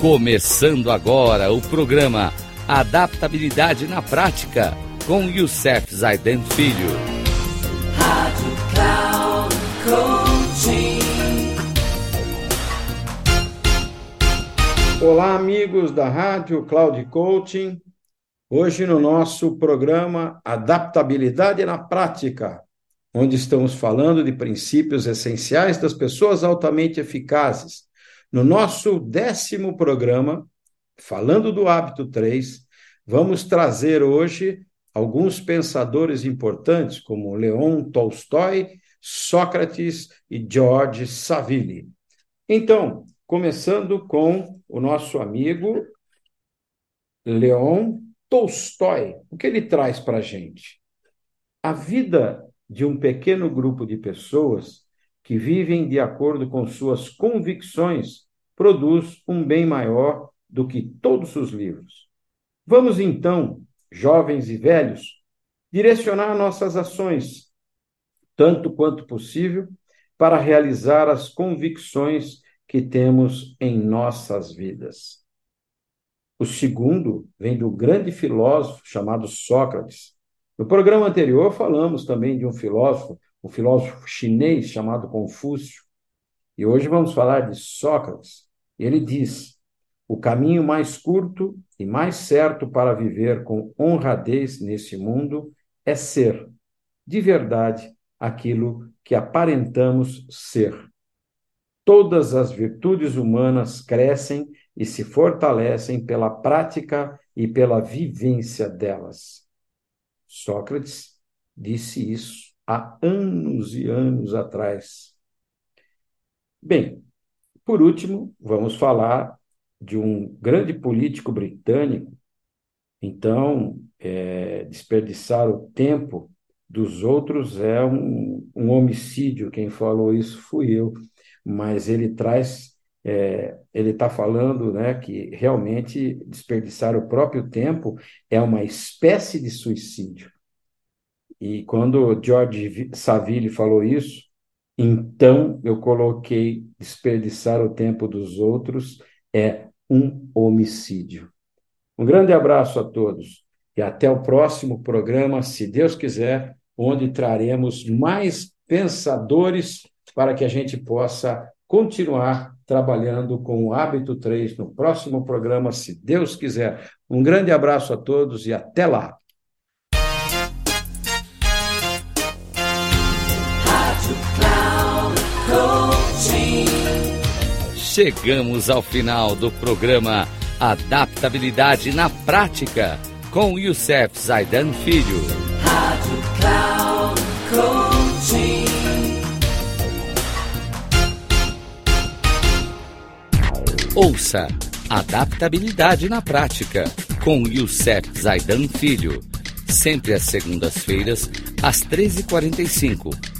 Começando agora o programa Adaptabilidade na Prática com Youssef Zaiden Filho. Rádio Cloud Coaching. Olá, amigos da Rádio Cloud Coaching. Hoje no nosso programa Adaptabilidade na Prática, onde estamos falando de princípios essenciais das pessoas altamente eficazes no nosso décimo programa, falando do hábito 3, vamos trazer hoje alguns pensadores importantes, como Leon Tolstói, Sócrates e George Savile. Então, começando com o nosso amigo Leon Tolstói. O que ele traz para a gente? A vida de um pequeno grupo de pessoas que vivem de acordo com suas convicções, produz um bem maior do que todos os livros. Vamos então, jovens e velhos, direcionar nossas ações, tanto quanto possível, para realizar as convicções que temos em nossas vidas. O segundo vem do grande filósofo chamado Sócrates. No programa anterior falamos também de um filósofo um filósofo chinês chamado Confúcio. E hoje vamos falar de Sócrates. Ele diz: o caminho mais curto e mais certo para viver com honradez nesse mundo é ser, de verdade, aquilo que aparentamos ser. Todas as virtudes humanas crescem e se fortalecem pela prática e pela vivência delas. Sócrates disse isso há anos e anos atrás. Bem, por último, vamos falar de um grande político britânico. Então, é, desperdiçar o tempo dos outros é um, um, homicídio. Quem falou isso fui eu, mas ele traz, é, ele está falando, né, que realmente desperdiçar o próprio tempo é uma espécie de suicídio. E quando George Saville falou isso, então eu coloquei desperdiçar o tempo dos outros é um homicídio. Um grande abraço a todos e até o próximo programa, se Deus quiser, onde traremos mais pensadores para que a gente possa continuar trabalhando com o hábito 3 no próximo programa, se Deus quiser. Um grande abraço a todos e até lá. Chegamos ao final do programa Adaptabilidade na Prática com Youssef Zaidan Filho. Rádio Cloud. Ouça Adaptabilidade na Prática com Youssef Zaidan Filho. Sempre às segundas-feiras, às 13h45